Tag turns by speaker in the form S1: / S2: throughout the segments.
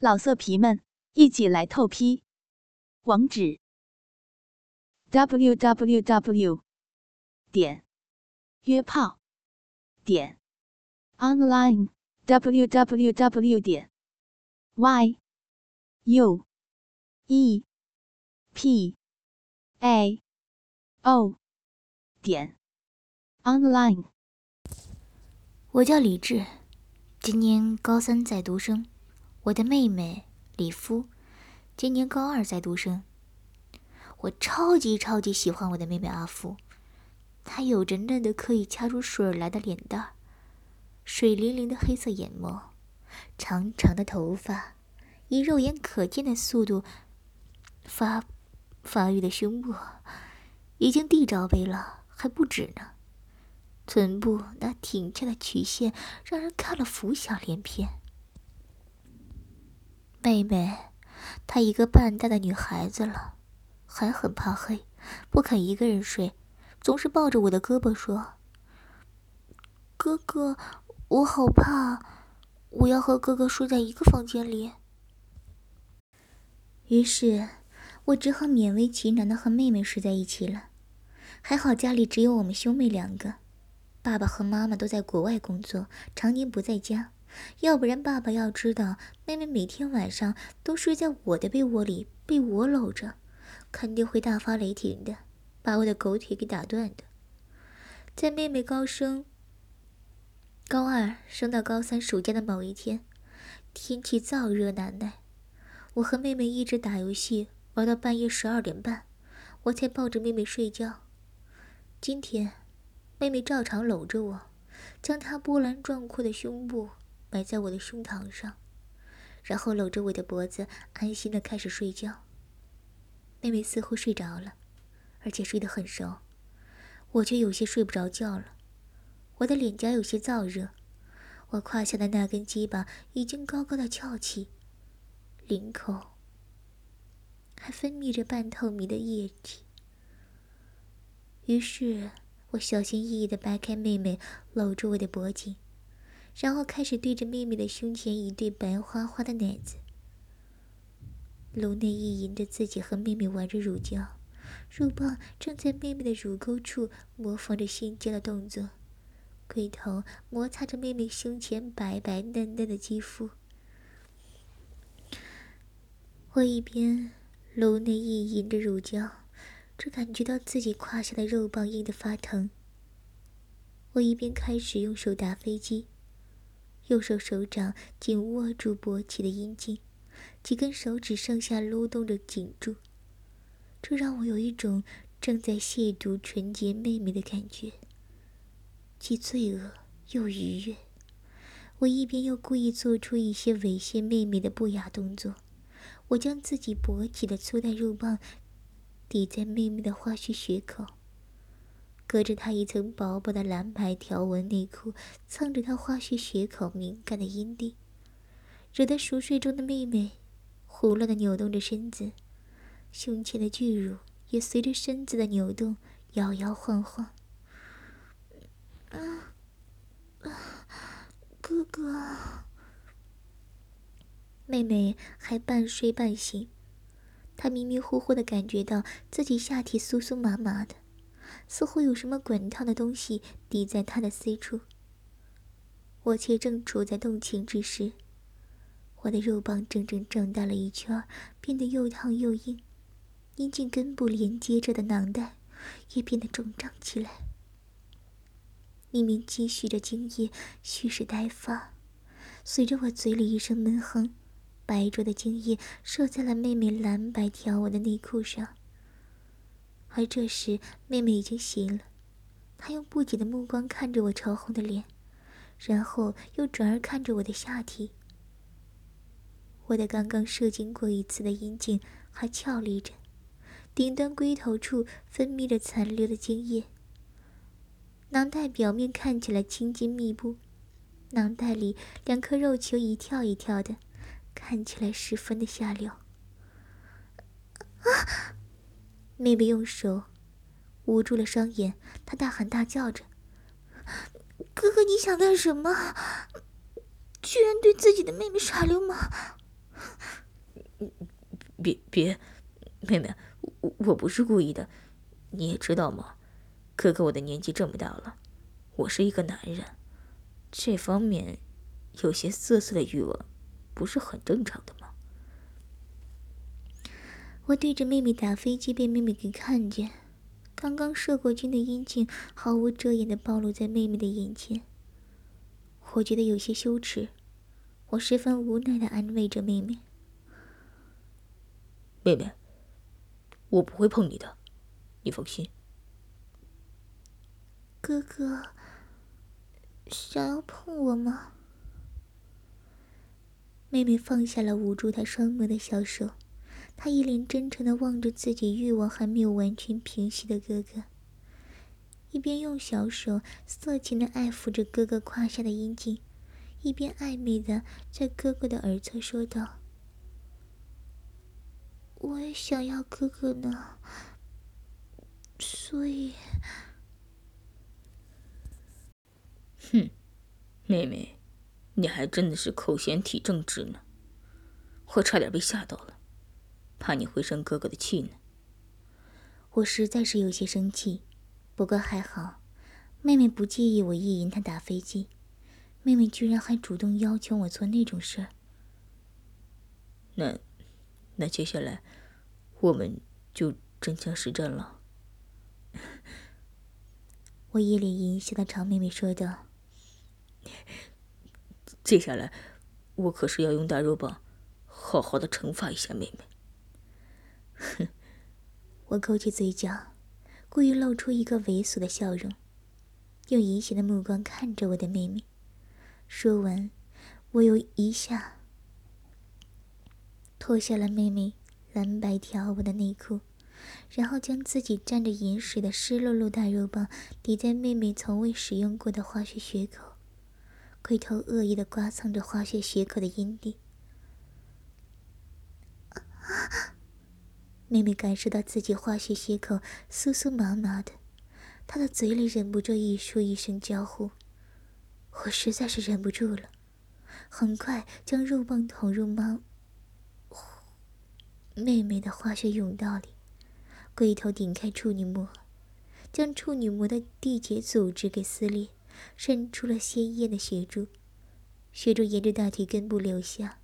S1: 老色皮们，一起来透批！网址：w w w 点约炮点 online w w w 点 y u e p a o 点 online。
S2: 我叫李志，今年高三在读生。我的妹妹李夫，今年高二在读生。我超级超级喜欢我的妹妹阿夫，她有着嫩的可以掐出水来的脸蛋儿，水灵灵的黑色眼眸，长长的头发，以肉眼可见的速度发发育的胸部，已经 D 罩杯了，还不止呢。臀部那挺翘的曲线，让人看了浮想联翩。妹妹，她一个半大的女孩子了，还很怕黑，不肯一个人睡，总是抱着我的胳膊说：“哥哥，我好怕，我要和哥哥睡在一个房间里。”于是，我只好勉为其难的和妹妹睡在一起了。还好家里只有我们兄妹两个，爸爸和妈妈都在国外工作，常年不在家。要不然，爸爸要知道妹妹每天晚上都睡在我的被窝里，被我搂着，肯定会大发雷霆的，把我的狗腿给打断的。在妹妹高升、高二升到高三暑假的某一天，天气燥热难耐，我和妹妹一直打游戏，玩到半夜十二点半，我才抱着妹妹睡觉。今天，妹妹照常搂着我，将她波澜壮阔的胸部。埋在我的胸膛上，然后搂着我的脖子，安心的开始睡觉。妹妹似乎睡着了，而且睡得很熟，我却有些睡不着觉了。我的脸颊有些燥热，我胯下的那根鸡巴已经高高的翘起，领口还分泌着半透明的液体。于是我小心翼翼的掰开妹妹搂住我的脖颈。然后开始对着妹妹的胸前一对白花花的奶子，颅内意淫着自己和妹妹玩着乳胶，乳棒正在妹妹的乳沟处模仿着性交的动作，龟头摩擦着妹妹胸前白白嫩嫩的肌肤。我一边颅内意淫着乳胶，只感觉到自己胯下的肉棒硬得发疼。我一边开始用手打飞机。右手手掌紧握住勃起的阴茎，几根手指上下撸动着紧住，这让我有一种正在亵渎纯洁妹妹的感觉，既罪恶又愉悦。我一边又故意做出一些猥亵妹妹的不雅动作，我将自己勃起的粗大肉棒抵在妹妹的花絮穴口。隔着她一层薄薄的蓝白条纹内裤，蹭着她花絮血口敏感的阴蒂，惹得熟睡中的妹妹胡乱的扭动着身子，胸前的巨乳也随着身子的扭动摇摇晃晃。啊，哥哥！妹妹还半睡半醒，她迷迷糊糊的感觉到自己下体酥酥麻麻的。似乎有什么滚烫的东西抵在他的 C 处，我却正处在动情之时，我的肉棒整整长大了一圈，变得又烫又硬，阴茎根部连接着的囊袋也变得肿胀起来，里面积蓄着精液，蓄势待发。随着我嘴里一声闷哼，白灼的精液射在了妹妹蓝白条纹的内裤上。而这时，妹妹已经醒了，她用不解的目光看着我潮红的脸，然后又转而看着我的下体。我的刚刚射精过一次的阴茎还翘立着，顶端龟头处分泌着残留的精液。囊袋表面看起来青筋密布，囊袋里两颗肉球一跳一跳的，看起来十分的下流。啊！妹妹用手捂住了双眼，她大喊大叫着：“哥哥，你想干什么？居然对自己的妹妹耍流氓！
S3: 别别，妹妹，我我不是故意的，你也知道吗？哥哥，我的年纪这么大了，我是一个男人，这方面有些色色的欲望，不是很正常的吗？
S2: 我对着妹妹打飞机，被妹妹给看见，刚刚射过精的阴茎毫无遮掩的暴露在妹妹的眼前，我觉得有些羞耻，我十分无奈的安慰着妹妹：“
S3: 妹妹，我不会碰你的，你放心。”
S2: 哥哥，想要碰我吗？妹妹放下了捂住她双眸的小手，他一脸真诚的望着自己欲望还没有完全平息的哥哥，一边用小手色情的爱抚着哥哥胯下的阴茎，一边暧昧的在哥哥的耳侧说道：“我也想要哥哥呢，所以……”
S3: 哼，妹妹，你还真的是口嫌体正直呢，我差点被吓到了，怕你会生哥哥的气呢。
S2: 我实在是有些生气，不过还好，妹妹不介意我意淫她打飞机，妹妹居然还主动要求我做那种事儿。
S3: 那，那接下来，我们就真枪实战了。
S2: 我一脸淫笑的朝妹妹说道。
S3: 接下来，我可是要用大肉棒，好好的惩罚一下妹妹。
S2: 我勾起嘴角，故意露出一个猥琐的笑容，用淫邪的目光看着我的妹妹。说完，我又一下脱下了妹妹蓝白条纹的内裤，然后将自己沾着盐水的湿漉漉大肉棒抵在妹妹从未使用过的化学穴口。回头恶意的刮蹭着化血血口的阴蒂，妹妹感受到自己化血血口酥酥麻麻的，她的嘴里忍不住一出一声娇呼。我实在是忍不住了，很快将肉棒捅入妈妹妹的化血甬道里，龟头顶开处女膜，将处女膜的缔结组织给撕裂。渗出了鲜艳的血珠，血珠沿着大腿根部流下，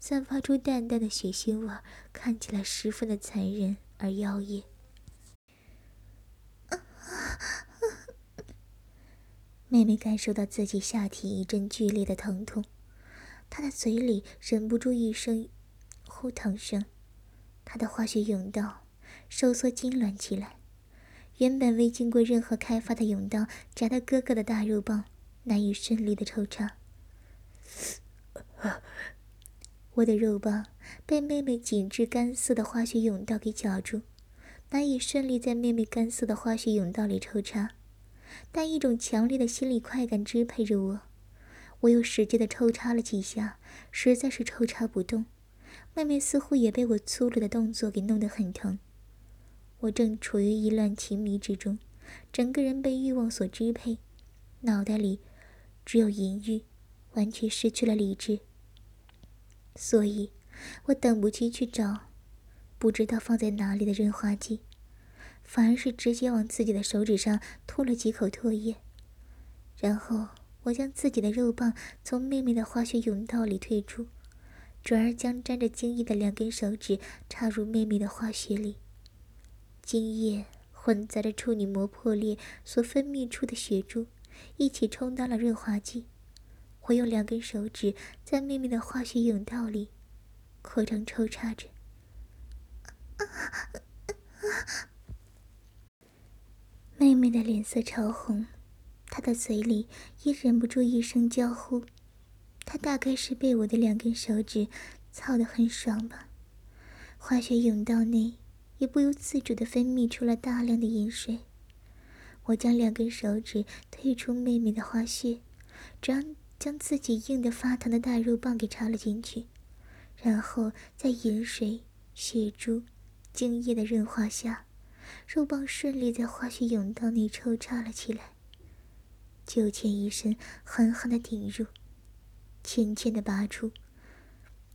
S2: 散发出淡淡的血腥味，看起来十分的残忍而妖艳。妹妹感受到自己下体一阵剧烈的疼痛，她的嘴里忍不住一声呼疼声，她的化学甬道收缩痉挛起来。原本未经过任何开发的甬道，夹得哥哥的大肉棒难以顺利的抽插。我的肉棒被妹妹紧致干涩的化学甬道给绞住，难以顺利在妹妹干涩的化学甬道里抽插。但一种强烈的心理快感支配着我，我又使劲的抽插了几下，实在是抽插不动。妹妹似乎也被我粗鲁的动作给弄得很疼。我正处于意乱情迷之中，整个人被欲望所支配，脑袋里只有淫欲，完全失去了理智。所以，我等不及去找不知道放在哪里的润滑剂，反而是直接往自己的手指上吐了几口唾液，然后我将自己的肉棒从妹妹的化学甬道里退出，转而将沾着精液的两根手指插入妹妹的化学里。精液混杂着处女膜破裂所分泌出的血珠，一起充当了润滑剂。我用两根手指在妹妹的化学甬道里扩张抽插着，妹妹的脸色潮红，她的嘴里也忍不住一声娇呼。她大概是被我的两根手指操得很爽吧。化学甬道内。也不由自主地分泌出了大量的饮水。我将两根手指退出妹妹的花穴，张将自己硬得发疼的大肉棒给插了进去，然后在盐水、血珠、精液的润滑下，肉棒顺利在化学甬道内抽插了起来。九浅一身狠狠地顶入，浅浅地拔出，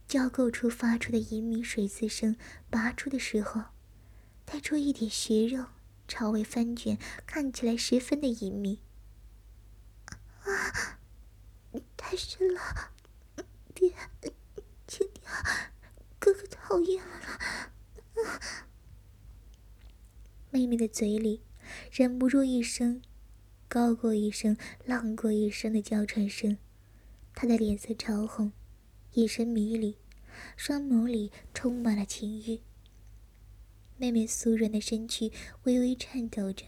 S2: 交构处发出的隐秘水刺声，拔出的时候，带出一点血肉，朝外翻卷，看起来十分的隐秘。啊！太深了，爹，轻点，哥哥讨厌了。妹妹的嘴里忍不住一声高过一声、浪过一声的娇喘声，她的脸色潮红，眼神迷离，双眸里充满了情欲。妹妹酥软的身躯微微颤抖着，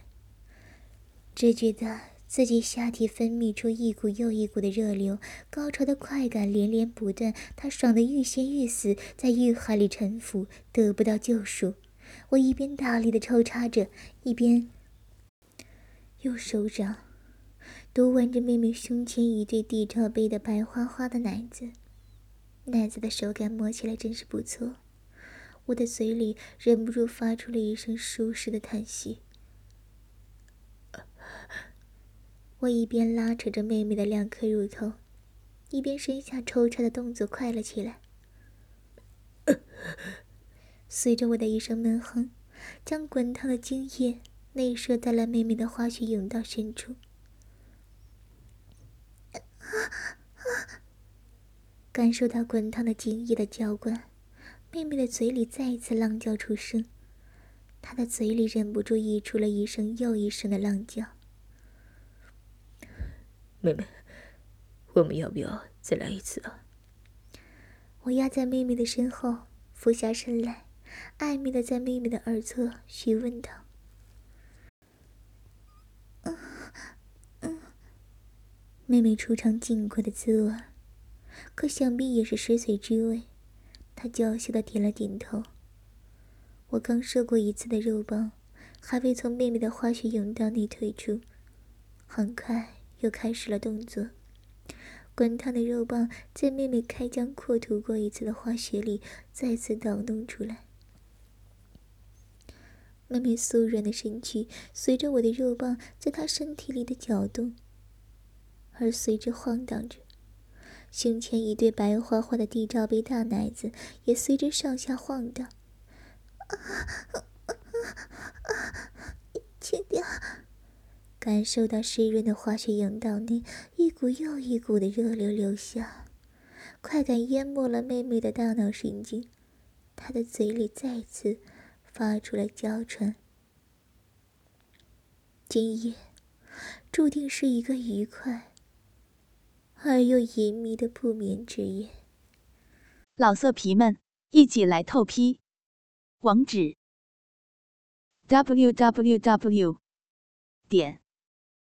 S2: 只觉得。自己下体分泌出一股又一股的热流，高潮的快感连连不断，他爽得欲仙欲死，在欲海里沉浮，得不到救赎。我一边大力的抽插着，一边用手掌读玩着妹妹胸前一对地罩杯的白花花的奶子，奶子的手感摸起来真是不错。我的嘴里忍不住发出了一声舒适的叹息。我一边拉扯着妹妹的两颗乳头，一边身下抽插的动作快了起来。随着我的一声闷哼，将滚烫的精液内射在了妹妹的花穴甬道深处。感受到滚烫的精液的浇灌，妹妹的嘴里再一次浪叫出声，她的嘴里忍不住溢出了一声又一声的浪叫。
S3: 妹妹，我们要不要再来一次啊？
S2: 我压在妹妹的身后，俯下身来，暧昧的在妹妹的耳侧询问道：“嗯嗯。”妹妹初尝禁过的滋味，可想必也是食髓知味。她娇羞的点了点头。我刚射过一次的肉棒，还未从妹妹的花穴甬道内退出，很快。又开始了动作，滚烫的肉棒在妹妹开疆扩土过一次的花穴里再次捣弄出来。妹妹酥软的身躯随着我的肉棒在她身体里的搅动，而随着晃荡着，胸前一对白花花的地罩杯大奶子也随着上下晃荡。轻点。感受到湿润的化学甬道内一股又一股的热流流下，快感淹没了妹妹的大脑神经，她的嘴里再次发出了娇喘。今夜注定是一个愉快而又隐秘的不眠之夜。
S1: 老色皮们，一起来透批！网址：w w w. 点。